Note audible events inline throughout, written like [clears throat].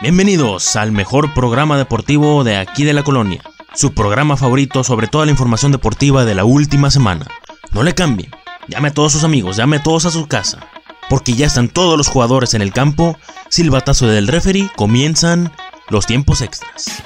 Bienvenidos al mejor programa deportivo de aquí de la colonia, su programa favorito sobre toda la información deportiva de la última semana. No le cambien, llame a todos sus amigos, llame a todos a su casa, porque ya están todos los jugadores en el campo, silbatazo del referee, comienzan los tiempos extras.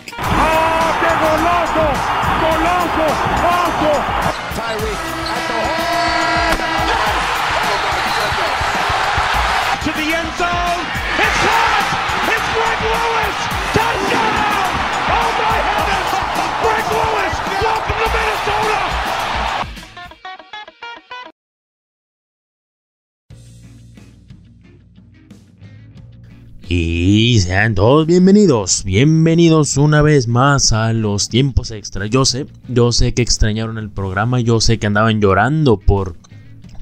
Y sean todos bienvenidos, bienvenidos una vez más a los tiempos extra. Yo sé, yo sé que extrañaron el programa, yo sé que andaban llorando por,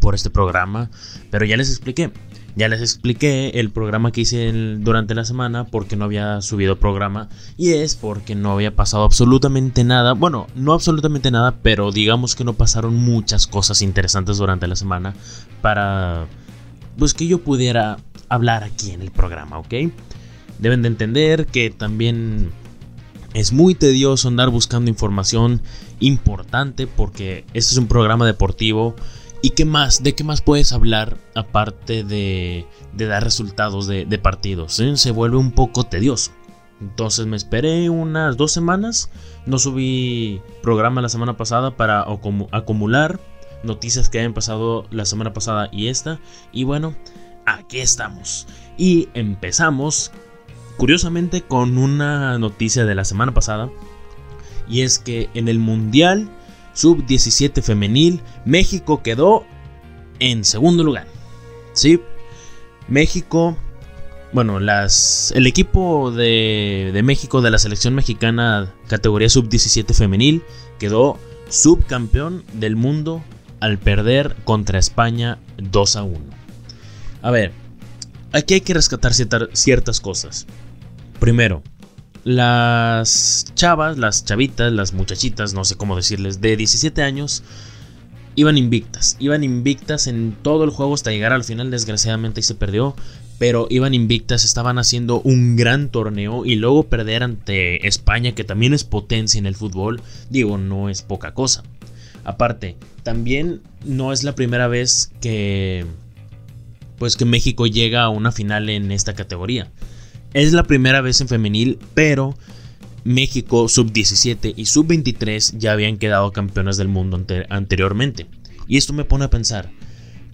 por este programa, pero ya les expliqué. Ya les expliqué el programa que hice durante la semana porque no había subido programa y es porque no había pasado absolutamente nada. Bueno, no absolutamente nada, pero digamos que no pasaron muchas cosas interesantes durante la semana para pues que yo pudiera hablar aquí en el programa, ¿ok? Deben de entender que también es muy tedioso andar buscando información importante porque este es un programa deportivo y qué más, de qué más puedes hablar aparte de, dar resultados de, partidos, ¿eh? se vuelve un poco tedioso. Entonces me esperé unas dos semanas, no subí programa la semana pasada para acumu- acumular noticias que hayan pasado la semana pasada y esta. Y bueno, aquí estamos. Y empezamos, curiosamente, con una noticia de la semana pasada. Y es que en el Mundial Sub-17 femenil, México quedó en segundo lugar. Sí, México... Bueno, las, el equipo de, México de la selección mexicana categoría sub-17 femenil quedó subcampeón del mundo al perder contra España 2 a 1. A ver, aquí hay que rescatar cierta- ciertas cosas. Primero, las chavas, las chavitas, las muchachitas, no sé cómo decirles, de 17 años, iban invictas. Iban invictas en todo el juego hasta llegar al final, desgraciadamente y se perdió. Pero iban invictas, estaban haciendo un gran torneo y luego perder ante España, que también es potencia en el fútbol, digo, no es poca cosa. Aparte, también no es la primera vez que pues que México llega a una final en esta categoría. Es la primera vez en femenil, pero México sub-17 y sub-23 ya habían quedado campeonas del mundo ante- anteriormente. Y esto me pone a pensar,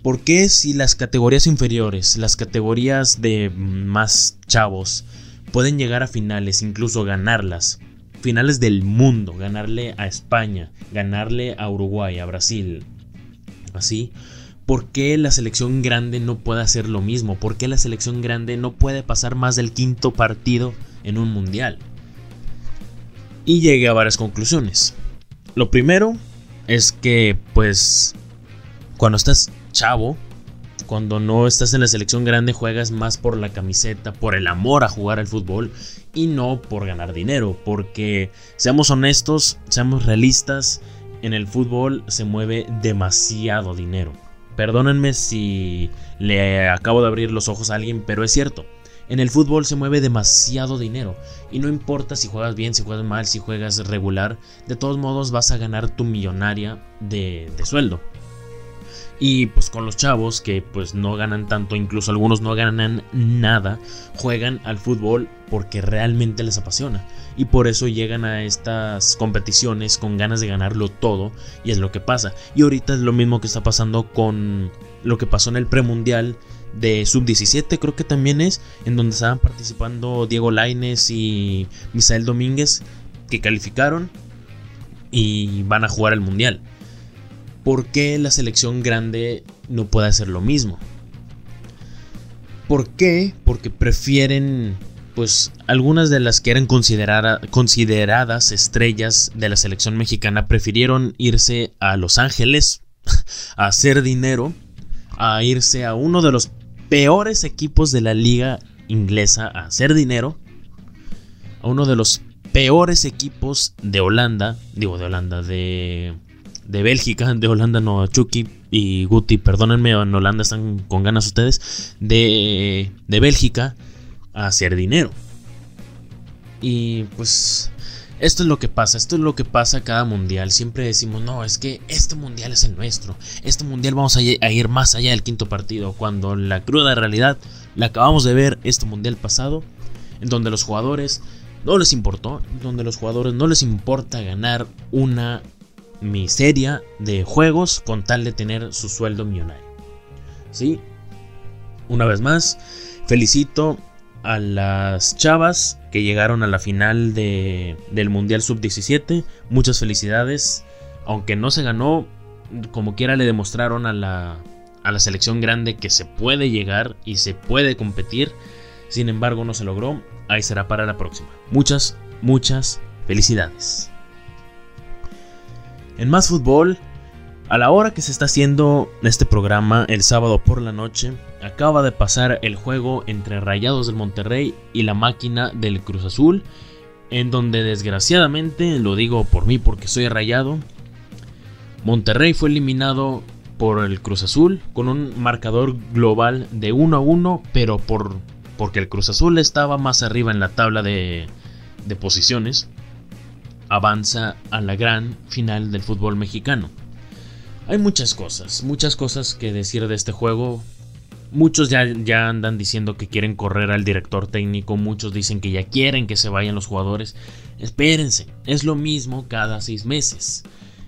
¿por qué si las categorías inferiores, las categorías de más chavos, pueden llegar a finales, incluso ganarlas? Finales del mundo, ganarle a España, ganarle a Uruguay, a Brasil, así. ¿Por qué la selección grande no puede hacer lo mismo? ¿Por qué la selección grande no puede pasar más del quinto partido en un mundial? Y llegué a varias conclusiones. Lo primero es que, pues, cuando estás chavo, cuando no estás en la selección grande, juegas más por la camiseta, por el amor a jugar al fútbol y no por ganar dinero. Porque, seamos honestos, seamos realistas, en el fútbol se mueve demasiado dinero. Perdónenme si le acabo de abrir los ojos a alguien, pero es cierto. En el fútbol se mueve demasiado dinero. Y no importa si juegas bien, si juegas mal, si juegas regular. De todos modos vas a ganar tu millonaria de, sueldo. Y pues con los chavos que pues no ganan tanto, incluso algunos no ganan nada, juegan al fútbol porque realmente les apasiona. Y por eso llegan a estas competiciones con ganas de ganarlo todo. Y es lo que pasa. Y ahorita es lo mismo que está pasando con lo que pasó en el premundial de sub-17, creo que también es, en donde estaban participando Diego Laines y Misael Domínguez, que calificaron y van a jugar el mundial. ¿Por qué la selección grande no puede hacer lo mismo? ¿Por qué? Porque prefieren, pues, algunas de las que eran considerada- consideradas estrellas de la selección mexicana prefirieron irse a Los Ángeles [laughs] a hacer dinero, a irse a uno de los peores equipos de la liga inglesa a hacer dinero, a uno de los peores equipos de Holanda, digo de Holanda, de, de Bélgica, de Holanda no, Chucky y Guti, perdónenme, en Holanda están con ganas ustedes, de, de Bélgica a hacer dinero. Y pues esto es lo que pasa, esto es lo que pasa cada mundial. Siempre decimos, no, es que este mundial es el nuestro. Este mundial vamos a ir más allá del quinto partido. Cuando la cruda realidad la acabamos de ver este mundial pasado, en donde los jugadores no les importó, donde los jugadores no les importa ganar una miseria de juegos con tal de tener su sueldo millonario. ¿Sí? Una vez más, felicito a las chavas que llegaron a la final de, del Mundial Sub-17. Muchas felicidades. Aunque no se ganó, como quiera le demostraron a la, a la selección grande que se puede llegar y se puede competir. Sin embargo, no se logró. Ahí será para la próxima. Muchas, muchas felicidades. En más fútbol, a la hora que se está haciendo este programa el sábado por la noche, acaba de pasar el juego entre Rayados del Monterrey y la máquina del Cruz Azul, en donde desgraciadamente, lo digo por mí porque soy rayado, Monterrey fue eliminado por el Cruz Azul con un marcador global de 1 a 1, pero por, porque el Cruz Azul estaba más arriba en la tabla de, de posiciones avanza a la gran final del fútbol mexicano. Hay muchas cosas, muchas cosas que decir de este juego. Muchos ya, ya, andan diciendo que quieren correr al director técnico, muchos dicen que ya quieren que se vayan los jugadores. Espérense, es lo mismo cada seis meses.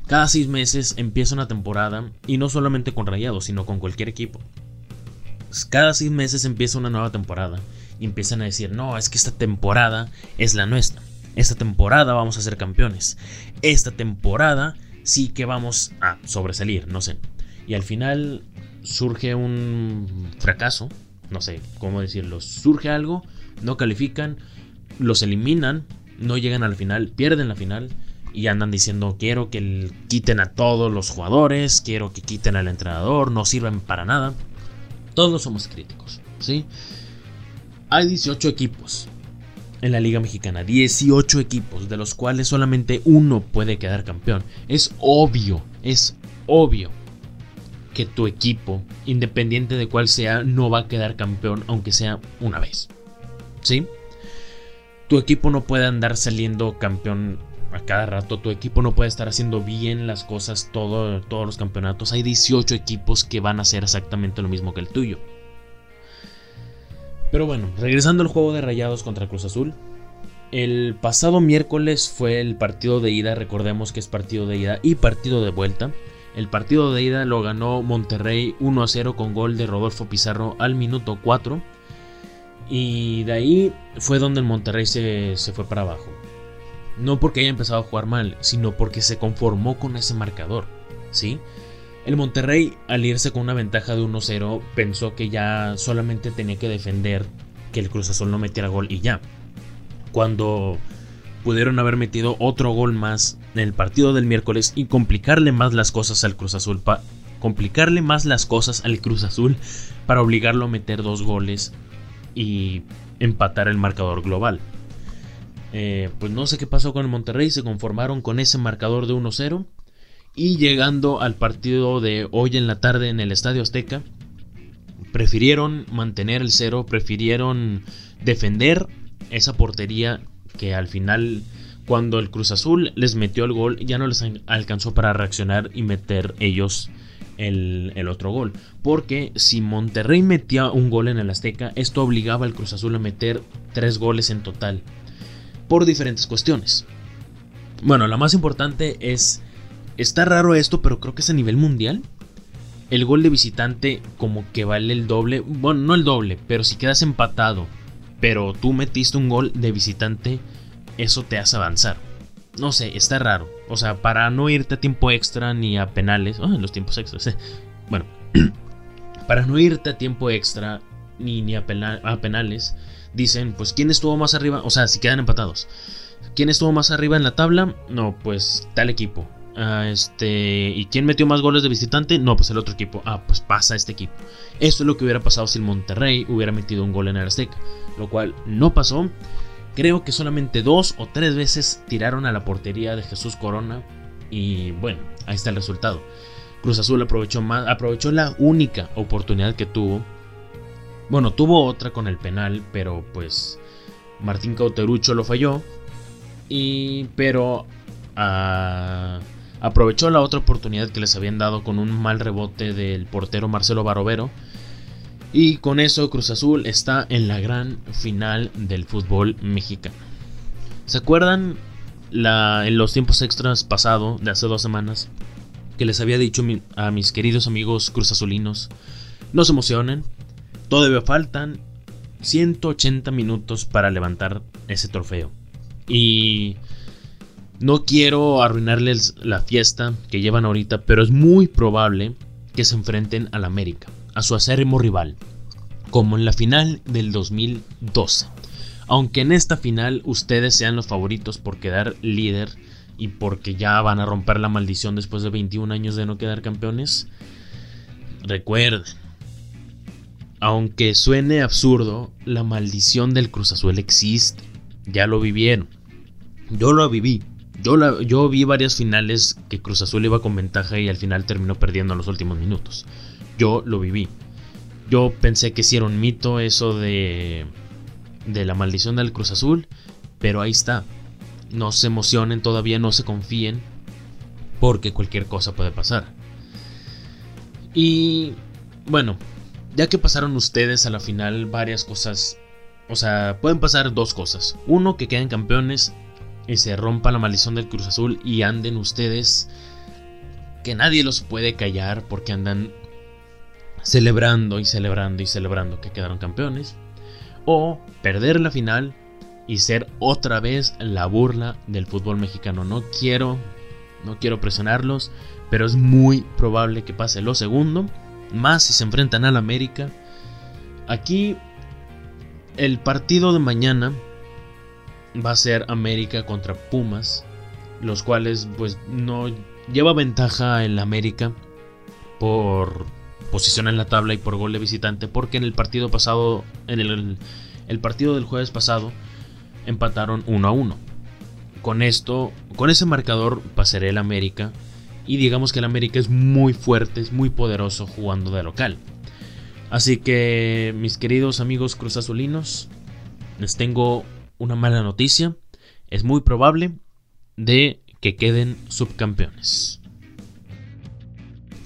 Cada seis meses empieza una temporada y no solamente con Rayados, sino con cualquier equipo. Cada seis meses empieza una nueva temporada y empiezan a decir, no, es que esta temporada es la nuestra. Esta temporada vamos a ser campeones. Esta temporada sí que vamos a sobresalir, no sé. Y al final surge un fracaso, no sé cómo decirlo. Surge algo, no califican, los eliminan, no llegan al final, pierden la final y andan diciendo quiero que quiten a todos los jugadores, quiero que quiten al entrenador, no sirven para nada. Todos somos críticos, ¿sí? Hay 18 equipos en la Liga Mexicana. 18 equipos, de los cuales solamente uno puede quedar campeón. Es obvio, es obvio que tu equipo, independiente de cuál sea, no va a quedar campeón, aunque sea una vez. ¿Sí? Tu equipo no puede andar saliendo campeón a cada rato. Tu equipo no puede estar haciendo bien las cosas todo, todos los campeonatos. Hay 18 equipos que van a hacer exactamente lo mismo que el tuyo. Pero bueno, regresando al juego de Rayados contra Cruz Azul. El pasado miércoles fue el partido de ida, recordemos que es partido de ida y partido de vuelta. El partido de ida lo ganó Monterrey 1 a 0 con gol de Rodolfo Pizarro al minuto 4. Y de ahí fue donde el Monterrey se, se fue para abajo. No porque haya empezado a jugar mal, sino porque se conformó con ese marcador. ¿Sí? El Monterrey, al irse con una ventaja de 1-0, pensó que ya solamente tenía que defender que el Cruz Azul no metiera gol y ya. Cuando pudieron haber metido otro gol más en el partido del miércoles y complicarle más las cosas al Cruz Azul, complicarle más las cosas al Cruz Azul para obligarlo a meter dos goles y empatar el marcador global. Eh, pues no sé qué pasó con el Monterrey, se conformaron con ese marcador de 1-0 y llegando al partido de hoy en la tarde en el Estadio Azteca, prefirieron mantener el cero, prefirieron defender esa portería que al final cuando el Cruz Azul les metió el gol ya no les alcanzó para reaccionar y meter ellos el, el, otro gol. Porque si Monterrey metía un gol en el Azteca, esto obligaba al Cruz Azul a meter tres goles en total. Por diferentes cuestiones. Bueno, la más importante es Está raro esto, pero creo que es a nivel mundial. El gol de visitante como que vale el doble. Bueno, no el doble, pero si quedas empatado, pero tú metiste un gol de visitante, eso te hace avanzar. No sé, está raro. O sea, para no irte a tiempo extra ni a penales. Oh, los tiempos extras. Eh. Bueno, [clears throat] para no irte a tiempo extra ni, ni a, a penales, dicen, pues, ¿quién estuvo más arriba? O sea, si quedan empatados. ¿Quién estuvo más arriba en la tabla? No, pues tal equipo. Ah, este, ¿Y quién metió más goles de visitante? No, pues el otro equipo. Ah, pues pasa este equipo. Esto es lo que hubiera pasado si el Monterrey hubiera metido un gol en el Azteca. Lo cual no pasó. Creo que solamente dos o tres veces tiraron a la portería de Jesús Corona. Y bueno, ahí está el resultado. Cruz Azul aprovechó, más, aprovechó la única oportunidad que tuvo. Bueno, tuvo otra con el penal, pero pues Martín Cauterucho lo falló. Y, pero ah, aprovechó la otra oportunidad que les habían dado con un mal rebote del portero Marcelo Barovero. Y con eso Cruz Azul está en la gran final del fútbol mexicano. ¿Se acuerdan en los tiempos extras pasado, de hace dos semanas, que les había dicho a mis queridos amigos Cruz Azulinos? No se emocionen, todavía faltan 180 minutos para levantar ese trofeo. Y no quiero arruinarles la fiesta que llevan ahorita, pero es muy probable que se enfrenten al América, a su acérrimo rival, como en la final del 2012. Aunque en esta final ustedes sean los favoritos por quedar líder y porque ya van a romper la maldición después de 21 años de no quedar campeones, recuerden, aunque suene absurdo, la maldición del Cruz Azul existe. Ya lo vivieron. Yo lo viví. Yo, yo vi varias finales que Cruz Azul iba con ventaja y al final terminó perdiendo en los últimos minutos. Yo lo viví. Yo pensé que sí era un mito eso de, de la maldición del Cruz Azul, pero ahí está. No se emocionen todavía, no se confíen, porque cualquier cosa puede pasar. Y bueno, ya que pasaron ustedes a la final varias cosas, o sea, pueden pasar dos cosas. Uno, que queden campeones y se rompa la maldición del Cruz Azul y anden ustedes que nadie los puede callar porque andan celebrando y celebrando y celebrando que quedaron campeones. O perder la final y ser otra vez la burla del fútbol mexicano. No quiero, no quiero presionarlos, pero es muy probable que pase lo segundo más si se enfrentan al América. Aquí el partido de mañana va a ser América contra Pumas, los cuales pues no lleva ventaja el América por posición en la tabla y por gol de visitante, porque en el partido pasado, en el, partido del jueves pasado, empataron 1 a 1. Con esto, con ese marcador pasaré el América y digamos que el América es muy fuerte, es muy poderoso jugando de local. Así que, mis queridos amigos cruzazulinos, les tengo una mala noticia. Es muy probable de que queden subcampeones.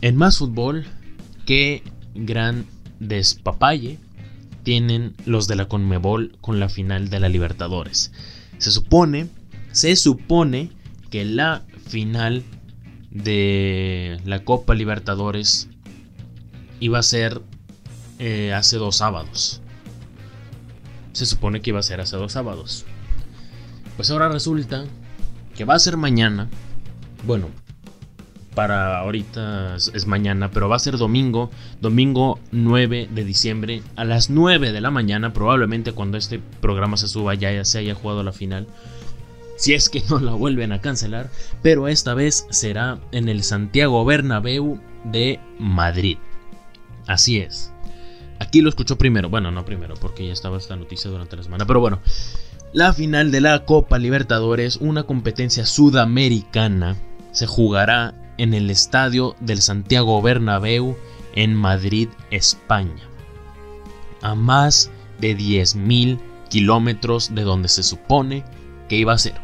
En más fútbol, qué gran despapalle tienen los de la Conmebol con la final de la Libertadores. Se supone, se supone que la final de la Copa Libertadores iba a ser eh, hace dos sábados. Se supone que iba a ser hace dos sábados. Pues ahora resulta que va a ser mañana. Bueno, para ahorita es, mañana, pero va a ser domingo, domingo 9 de diciembre a las 9 de la mañana, probablemente cuando este programa se suba ya se haya jugado la final si es que [laughs] no la vuelven a cancelar, pero esta vez será en el Santiago Bernabéu de Madrid. Así es. Aquí lo escuchó primero, bueno, no primero, porque ya estaba esta noticia durante la semana, pero bueno. La final de la Copa Libertadores, una competencia sudamericana, se jugará en el estadio del Santiago Bernabéu en Madrid, España. A más de 10.000 kilómetros de donde se supone que iba a ser.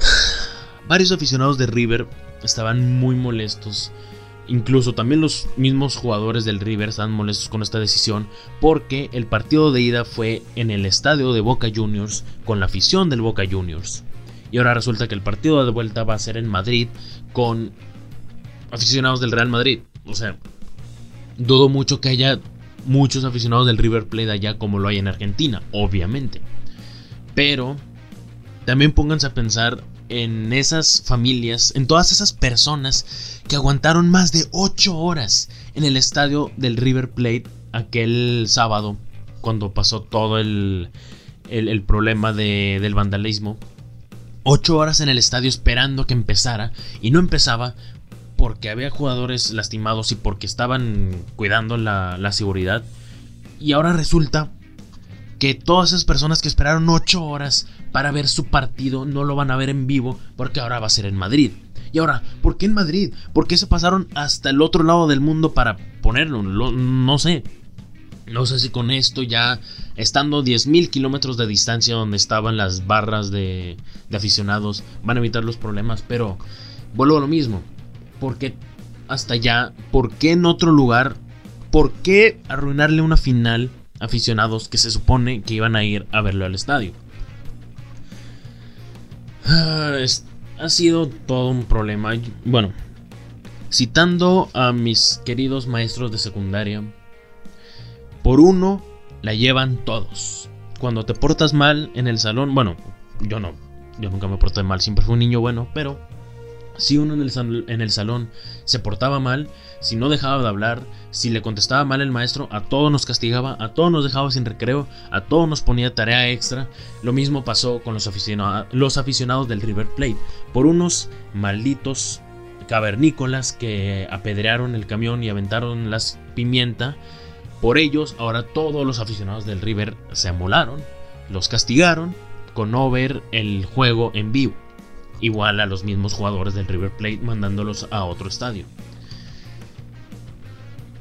[sighs] Varios aficionados de River estaban muy molestos. Incluso también los mismos jugadores del River estaban molestos con esta decisión porque el partido de ida fue en el estadio de Boca Juniors con la afición del Boca Juniors. Y ahora resulta que el partido de vuelta va a ser en Madrid con aficionados del Real Madrid. O sea, dudo mucho que haya muchos aficionados del River Plate allá como lo hay en Argentina, obviamente. Pero también pónganse a pensar en esas familias, en todas esas personas que aguantaron más de 8 horas en el estadio del River Plate aquel sábado, cuando pasó todo el, el, problema de, del vandalismo. 8 horas en el estadio esperando que empezara y no empezaba porque había jugadores lastimados y porque estaban cuidando la, la seguridad. Y ahora resulta que todas esas personas que esperaron 8 horas para ver su partido no lo van a ver en vivo porque ahora va a ser en Madrid. Y ahora, ¿por qué en Madrid? ¿Por qué se pasaron hasta el otro lado del mundo para ponerlo? no sé. No sé si con esto ya, estando 10.000 kilómetros de distancia donde estaban las barras de, de, aficionados, van a evitar los problemas. Pero vuelvo a lo mismo. ¿Por qué hasta allá? ¿Por qué en otro lugar? ¿Por qué arruinarle una final a aficionados que se supone que iban a ir a verlo al estadio? Ah, es, ha sido todo un problema. Bueno, citando a mis queridos maestros de secundaria, por uno la llevan todos. Cuando te portas mal en el salón, bueno, yo no, yo nunca me porté mal, siempre fui un niño bueno, pero si uno en el, salón se portaba mal, si no dejaba de hablar, si le contestaba mal el maestro, a todos nos castigaba, a todos nos dejaba sin recreo, a todos nos ponía tarea extra. Lo mismo pasó con los, los aficionados del River Plate, por unos malditos cavernícolas que apedrearon el camión y aventaron las pimienta por ellos, ahora todos los aficionados del River se amolaron, los castigaron con no ver el juego en vivo. Igual a los mismos jugadores del River Plate mandándolos a otro estadio.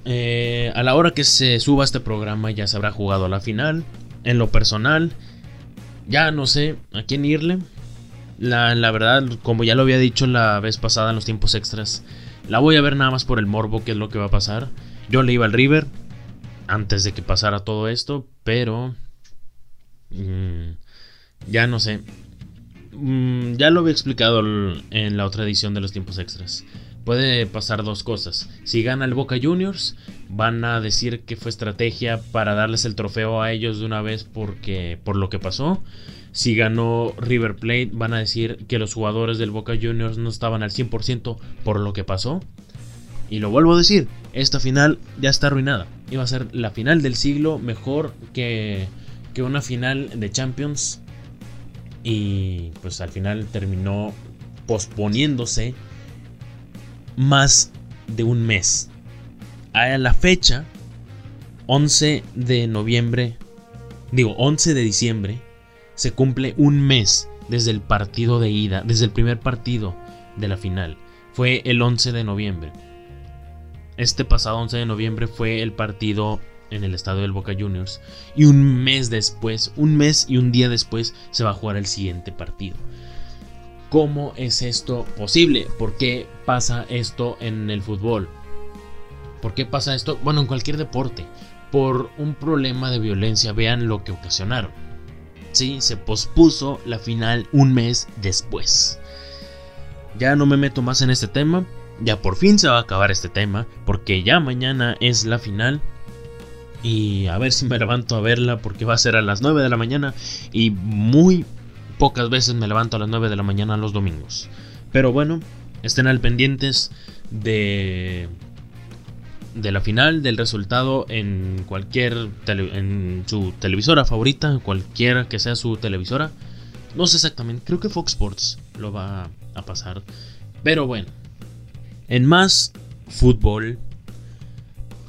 Eh, a la hora que se suba este programa ya se habrá jugado la final. En lo personal, ya no sé a quién irle. La, la, verdad, como ya lo había dicho la vez pasada en los tiempos extras, la voy a ver nada más por el morbo, que es lo que va a pasar. Yo le iba al River, antes de que pasara todo esto, pero mmm, ya no sé. Mmm, ya lo había explicado en la otra edición de los tiempos extras. Puede pasar dos cosas. Si gana el Boca Juniors, van a decir que fue estrategia para darles el trofeo a ellos de una vez porque por lo que pasó. Si ganó River Plate, van a decir que los jugadores del Boca Juniors no estaban al 100% por lo que pasó. Y lo vuelvo a decir, esta final ya está arruinada. Iba a ser la final del siglo mejor que, que una final de Champions. Y pues al final terminó posponiéndose más de un mes. A la fecha, 11 de noviembre, digo 11 de diciembre, se cumple un mes desde el partido de ida, desde el primer partido de la final. Fue el 11 de noviembre. Este pasado 11 de noviembre fue el partido en el estadio del Boca Juniors. Y un mes después, un mes y un día después, se va a jugar el siguiente partido. ¿Cómo es esto posible? ¿Por qué pasa esto en el fútbol? ¿Por qué pasa esto? Bueno, en cualquier deporte. Por un problema de violencia. Vean lo que ocasionaron. Sí, se pospuso la final un mes después. Ya no me meto más en este tema ya por fin se va a acabar este tema, porque ya mañana es la final. Y a ver si me levanto a verla, porque va a ser a las 9 de la mañana. Y muy pocas veces me levanto a las 9 de la mañana los domingos. Pero bueno, estén al pendientes de de la final, del resultado en cualquier en su televisora favorita, cualquiera que sea su televisora. No sé exactamente, creo que Fox Sports lo va a pasar. Pero bueno, en más fútbol,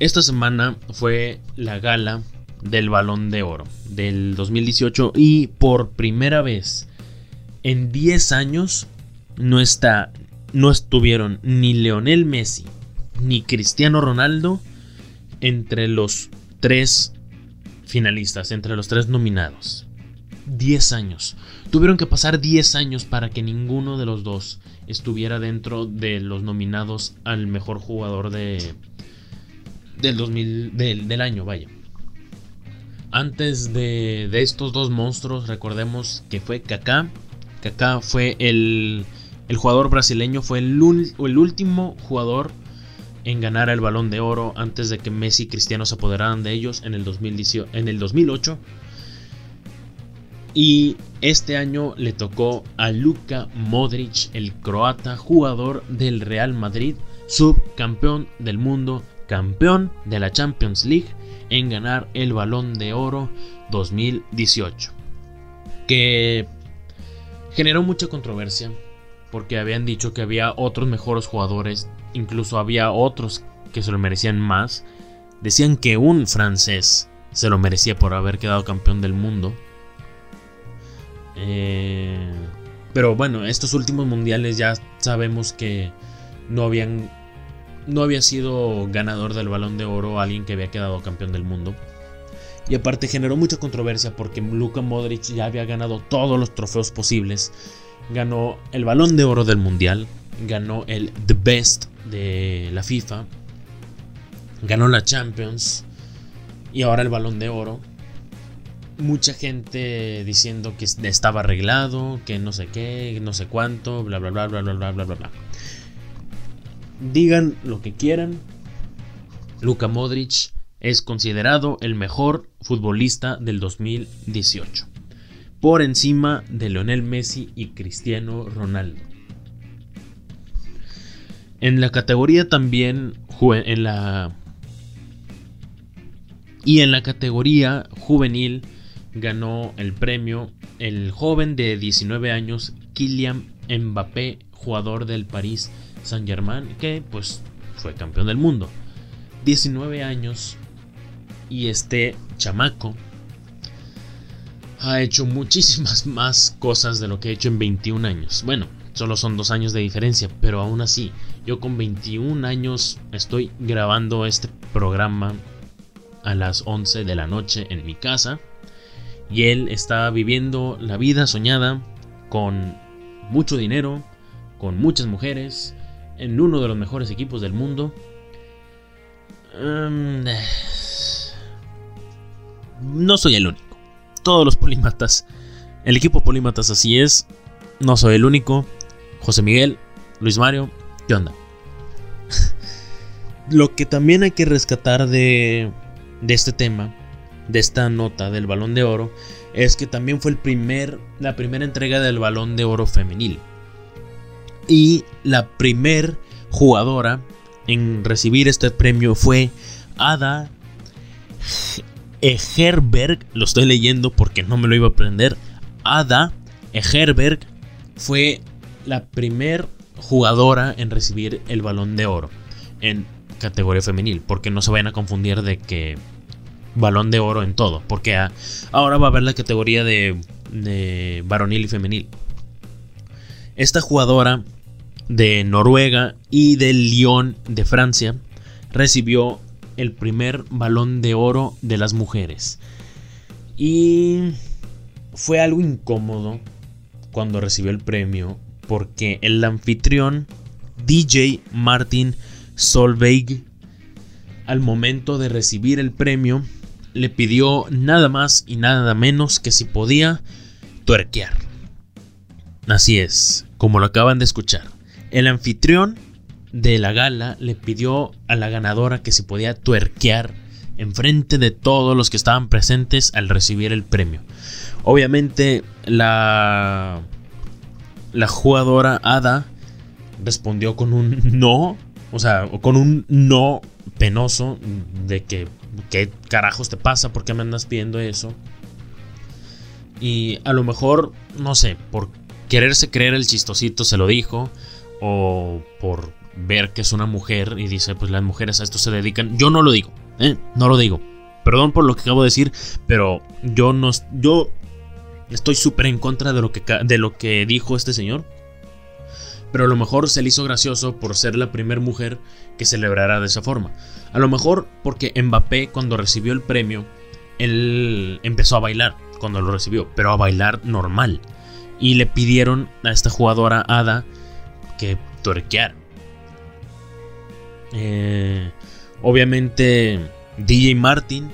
esta semana fue la gala del Balón de Oro del 2018 y por primera vez en 10 años no está no estuvieron ni Leonel Messi ni Cristiano Ronaldo entre los tres finalistas, entre los tres nominados. 10 años. Tuvieron que pasar 10 años para que ninguno de los dos estuviera dentro de los nominados al mejor jugador de del 2000 del, año, vaya. Antes de, de, estos dos monstruos, recordemos que fue Kaká. Kaká fue el, el jugador brasileño, fue el, el último jugador en ganar el balón de oro antes de que Messi y Cristiano se apoderaran de ellos en el, 2018, en el 2008. Y este año le tocó a Luka Modric, el croata, jugador del Real Madrid, subcampeón del mundo, campeón de la Champions League, en ganar el Balón de Oro 2018. Que generó mucha controversia porque habían dicho que había otros mejores jugadores, incluso había otros que se lo merecían más. Decían que un francés se lo merecía por haber quedado campeón del mundo. Eh, pero bueno, estos últimos mundiales ya sabemos que no habían no había sido ganador del balón de oro alguien que había quedado campeón del mundo. Y aparte generó mucha controversia porque Luka Modric ya había ganado todos los trofeos posibles. Ganó el balón de oro del mundial, ganó el The Best de la FIFA, ganó la Champions y ahora el balón de oro. Mucha gente diciendo que estaba arreglado, que no sé qué, no sé cuánto, bla bla bla bla bla bla bla bla. Digan lo que quieran. Luka Modric es considerado el mejor futbolista del 2018, por encima de Lionel Messi y Cristiano Ronaldo. En la categoría también en la y en la categoría juvenil ganó el premio el joven de 19 años Kylian Mbappé, jugador del Paris Saint-Germain, que pues fue campeón del mundo. 19 años y este chamaco ha hecho muchísimas [laughs] más cosas de lo que ha hecho en 21 años. Bueno, solo son dos años de diferencia, pero aún así, yo con 21 años estoy grabando este programa a las 11 de la noche en mi casa y él está viviendo la vida soñada con mucho dinero, con muchas mujeres, en uno de los mejores equipos del mundo. Em, no soy el único. Todos los polímatas, el equipo polímatas así es. No soy el único. José Miguel, Luis Mario, ¿qué onda? [laughs] Lo que también hay que rescatar de, de este tema, de esta nota del balón de oro, es que también fue el primer, la primera entrega del balón de oro femenil. Y la primer jugadora en recibir este premio fue Ada Egerberg, lo estoy leyendo porque no me lo iba a aprender. Ada Egerberg fue la primer jugadora en recibir el balón de oro en categoría femenil, porque no se vayan a confundir de que balón de oro en todo, porque ahora va a haber la categoría de, de varonil y femenil. Esta jugadora de Noruega y del Lyon de Francia recibió el primer balón de oro de las mujeres. Y fue algo incómodo cuando recibió el premio porque el anfitrión DJ Martin Solveig al momento de recibir el premio le pidió nada más y nada menos que si podía tuerquear. Así es, como lo acaban de escuchar. El anfitrión de la gala le pidió a la ganadora que se podía tuerquear enfrente de todos los que estaban presentes al recibir el premio. Obviamente la la jugadora Ada respondió con un no, o sea, con un no penoso de que qué carajos te pasa, por qué me andas pidiendo eso. Y a lo mejor, no sé, por quererse creer el chistosito se lo dijo o por ver que es una mujer y dice, pues las mujeres a esto se dedican. Yo no lo digo, ¿eh? No lo digo. Perdón por lo que acabo de decir, pero yo no... Yo estoy súper en contra de lo, que, de lo que dijo este señor. Pero a lo mejor se le hizo gracioso por ser la primera mujer que celebrará de esa forma. A lo mejor porque Mbappé cuando recibió el premio, él empezó a bailar cuando lo recibió, pero a bailar normal. Y le pidieron a esta jugadora Ada que tuerqueara. Eh, obviamente DJ Martin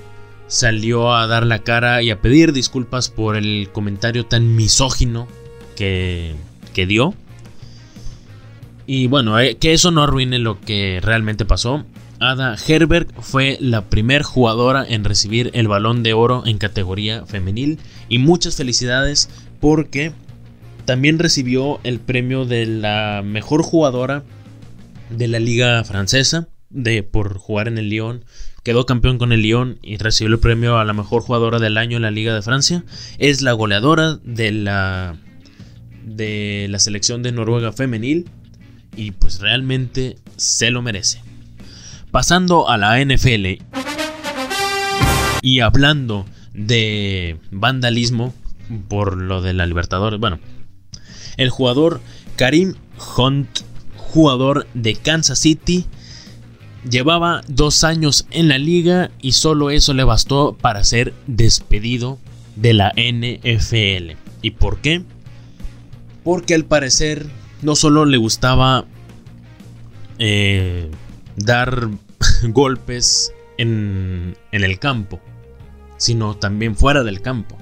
salió a dar la cara y a pedir disculpas por el comentario tan misógino que, que dio. Y bueno, eh, que eso no arruine lo que realmente pasó. Ada Herberg fue la primer jugadora en recibir el balón de oro en categoría femenil. Y muchas felicidades porque también recibió el premio de la mejor jugadora de la liga francesa de, por jugar en el Lyon. Quedó campeón con el Lyon y recibió el premio a la mejor jugadora del año en la Liga de Francia. Es la goleadora de la, de la selección de Noruega femenil y pues realmente se lo merece. Pasando a la NFL y hablando de vandalismo por lo de la Libertadores, bueno, el jugador Karim Hunt jugador de Kansas City Llevaba dos años en la liga y solo eso le bastó para ser despedido de la NFL. ¿Y por qué? Porque al parecer no solo le gustaba eh, dar [laughs] golpes en, en el campo, sino también fuera del campo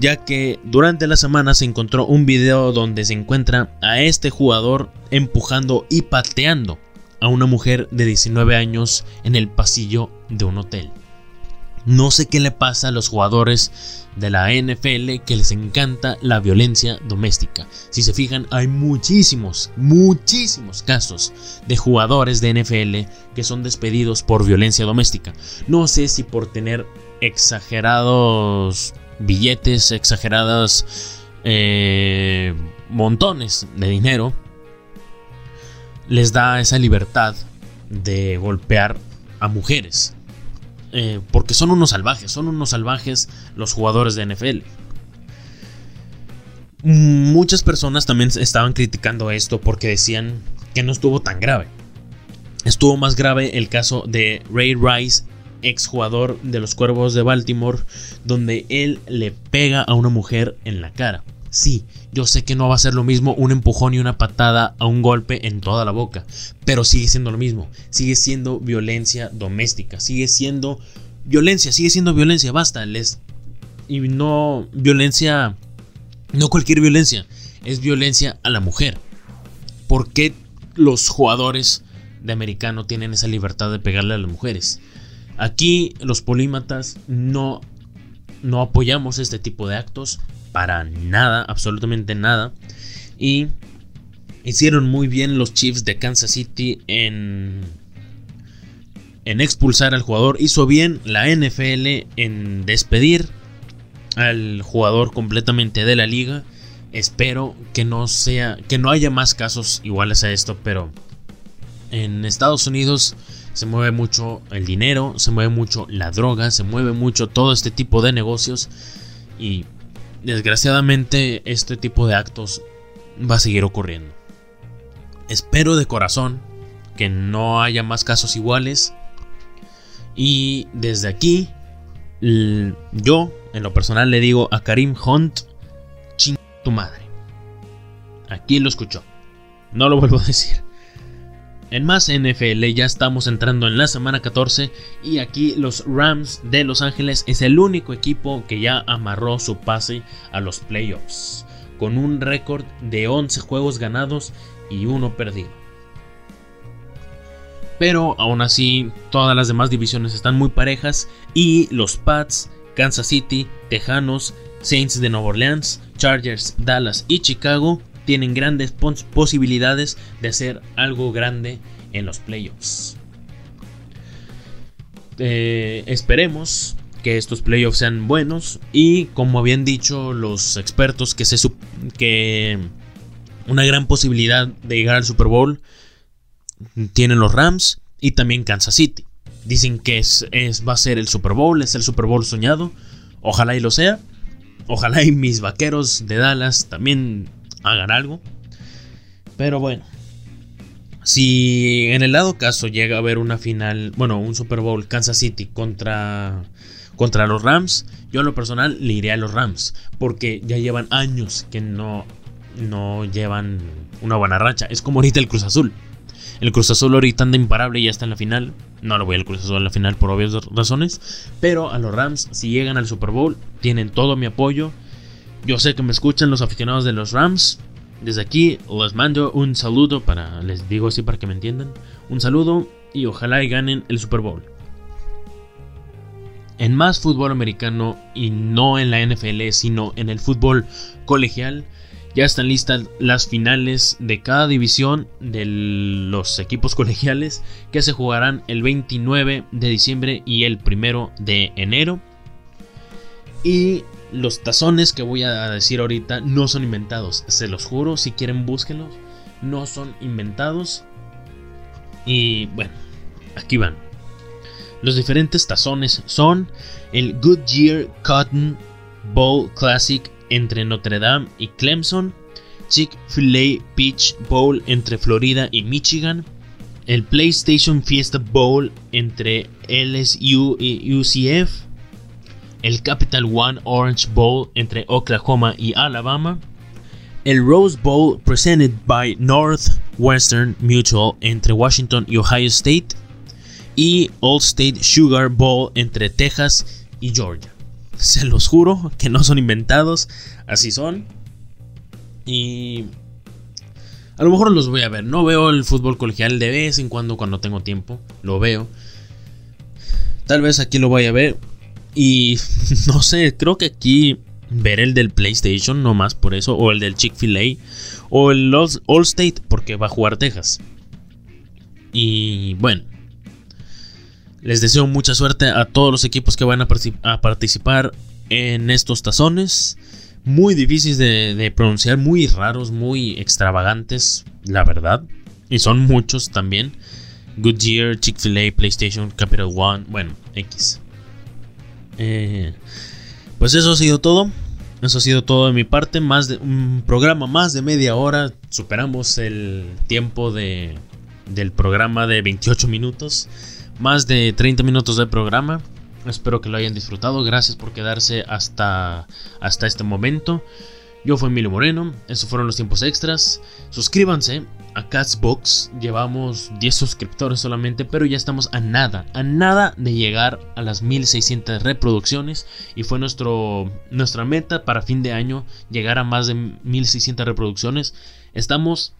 ya que durante la semana se encontró un video donde se encuentra a este jugador empujando y pateando a una mujer de 19 años en el pasillo de un hotel. No sé qué le pasa a los jugadores de la NFL que les encanta la violencia doméstica. Si se fijan, hay muchísimos, muchísimos casos de jugadores de NFL que son despedidos por violencia doméstica. No sé si por tener exagerados billetes, exageradas eh, montones de dinero, les da esa libertad de golpear a mujeres. Eh, porque son unos salvajes, son unos salvajes los jugadores de NFL. Muchas personas también estaban criticando esto porque decían que no estuvo tan grave. Estuvo más grave el caso de Ray Rice exjugador de los Cuervos de Baltimore, donde él le pega a una mujer en la cara. Sí, yo sé que no va a ser lo mismo un empujón y una patada a un golpe en toda la boca, pero sigue siendo lo mismo, sigue siendo violencia doméstica, sigue siendo violencia, sigue siendo violencia, basta, les y no violencia no cualquier violencia, es violencia a la mujer. ¿Por qué los jugadores de americano tienen esa libertad de pegarle a las mujeres? Aquí los polímatas no, no apoyamos este tipo de actos para nada, absolutamente nada. Y hicieron muy bien los Chiefs de Kansas City en, en expulsar al jugador. Hizo bien la NFL en despedir al jugador completamente de la liga. Espero que no sea, que no haya más casos iguales a esto, pero en Estados Unidos se mueve mucho el dinero, se mueve mucho la droga, se mueve mucho todo este tipo de negocios y desgraciadamente este tipo de actos va a seguir ocurriendo. Espero de corazón que no haya más casos iguales y desde aquí yo en lo personal le digo a Karim Hunt, ching tu madre. Aquí lo escuchó. No lo vuelvo a decir. En más NFL ya estamos entrando en la semana 14 y aquí los Rams de Los Ángeles es el único equipo que ya amarró su pase a los playoffs, con un récord de 11 juegos ganados y uno perdido. Pero aún así, todas las demás divisiones están muy parejas y los Pats, Kansas City, Tejanos, Saints de Nueva Orleans, Chargers, Dallas y Chicago tienen grandes posibilidades de hacer algo grande en los playoffs. Eh, esperemos que estos playoffs sean buenos y como habían dicho los expertos que que una gran posibilidad de llegar al Super Bowl tienen los Rams y también Kansas City. Dicen que es, va a ser el Super Bowl, es el Super Bowl soñado. Ojalá y lo sea. Ojalá y mis vaqueros de Dallas también hagan algo. Pero bueno, si en el lado caso llega a haber una final, bueno, un Super Bowl Kansas City contra contra los Rams, yo en lo personal le iré a los Rams, porque ya llevan años que no no llevan una buena racha. Es como ahorita el Cruz Azul. El Cruz Azul ahorita anda imparable y ya está en la final. No lo voy al Cruz Azul en la final por obvias razones. Pero a los Rams, si llegan al Super Bowl, tienen todo mi apoyo. Yo sé que me escuchan los aficionados de los Rams. Desde aquí les mando un saludo para, les digo así para que me entiendan. Un saludo y ojalá y ganen el Super Bowl. En más fútbol americano y no en la NFL, sino en el fútbol colegial, ya están listas las finales de cada división de los equipos colegiales que se jugarán el 29 de diciembre y el 1 de enero. Y los tazones que voy a decir ahorita no son inventados, se los juro, si quieren búsquenlos, no son inventados. Y bueno, aquí van. Los diferentes tazones son el Goodyear Cotton Bowl Classic entre Notre Dame y Clemson, Chick-fil-A Peach Bowl entre Florida y Michigan, el PlayStation Fiesta Bowl entre LSU y UCF, el Capital One Orange Bowl entre Oklahoma y Alabama, el Rose Bowl presented by Northwestern Mutual entre Washington y Ohio State, y All State Sugar Bowl entre Texas y Georgia. [laughs] Se los juro que no son inventados, así son. Y a lo mejor los voy a ver. No veo el fútbol colegial de vez en cuando cuando tengo tiempo. Lo veo. Tal vez aquí lo voy a ver. Y [laughs] no sé, creo que aquí ver el del PlayStation, no más por eso. O el del Chick-fil-A. O el All State, porque va a jugar Texas. Y bueno. Les deseo mucha suerte a todos los equipos que van a, participar en estos tazones. Muy difíciles de, pronunciar, muy raros, muy extravagantes, la verdad. Y son muchos también. Goodyear, Chick-fil-A, PlayStation, Capital One, bueno, X. Eh, pues eso ha sido todo. Eso ha sido todo de mi parte. Más de un programa más de media hora. Superamos el tiempo de, del programa de 28 minutos más de 30 minutos de programa. Espero que lo hayan disfrutado. Gracias por quedarse hasta, hasta este momento. Yo fui Emilio Moreno. Esos fueron los tiempos extras. Suscríbanse a Catsbox. Llevamos 10 suscriptores solamente, pero ya estamos a nada, a nada de llegar a las 1600 reproducciones. Y fue nuestro, nuestra meta para fin de año llegar a más de 1600 reproducciones. Estamos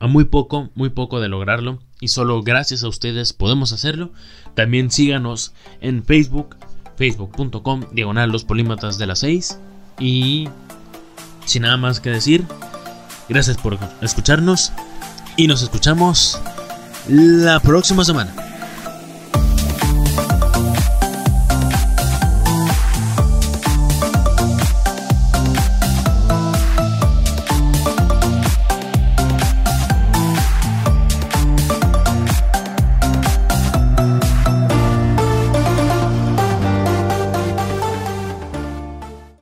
a muy poco, muy poco de lograrlo y solo gracias a ustedes podemos hacerlo. También síganos en Facebook, facebook.com, diagonal los polímatas de las 6 y sin nada más que decir, gracias por escucharnos y nos escuchamos la próxima semana.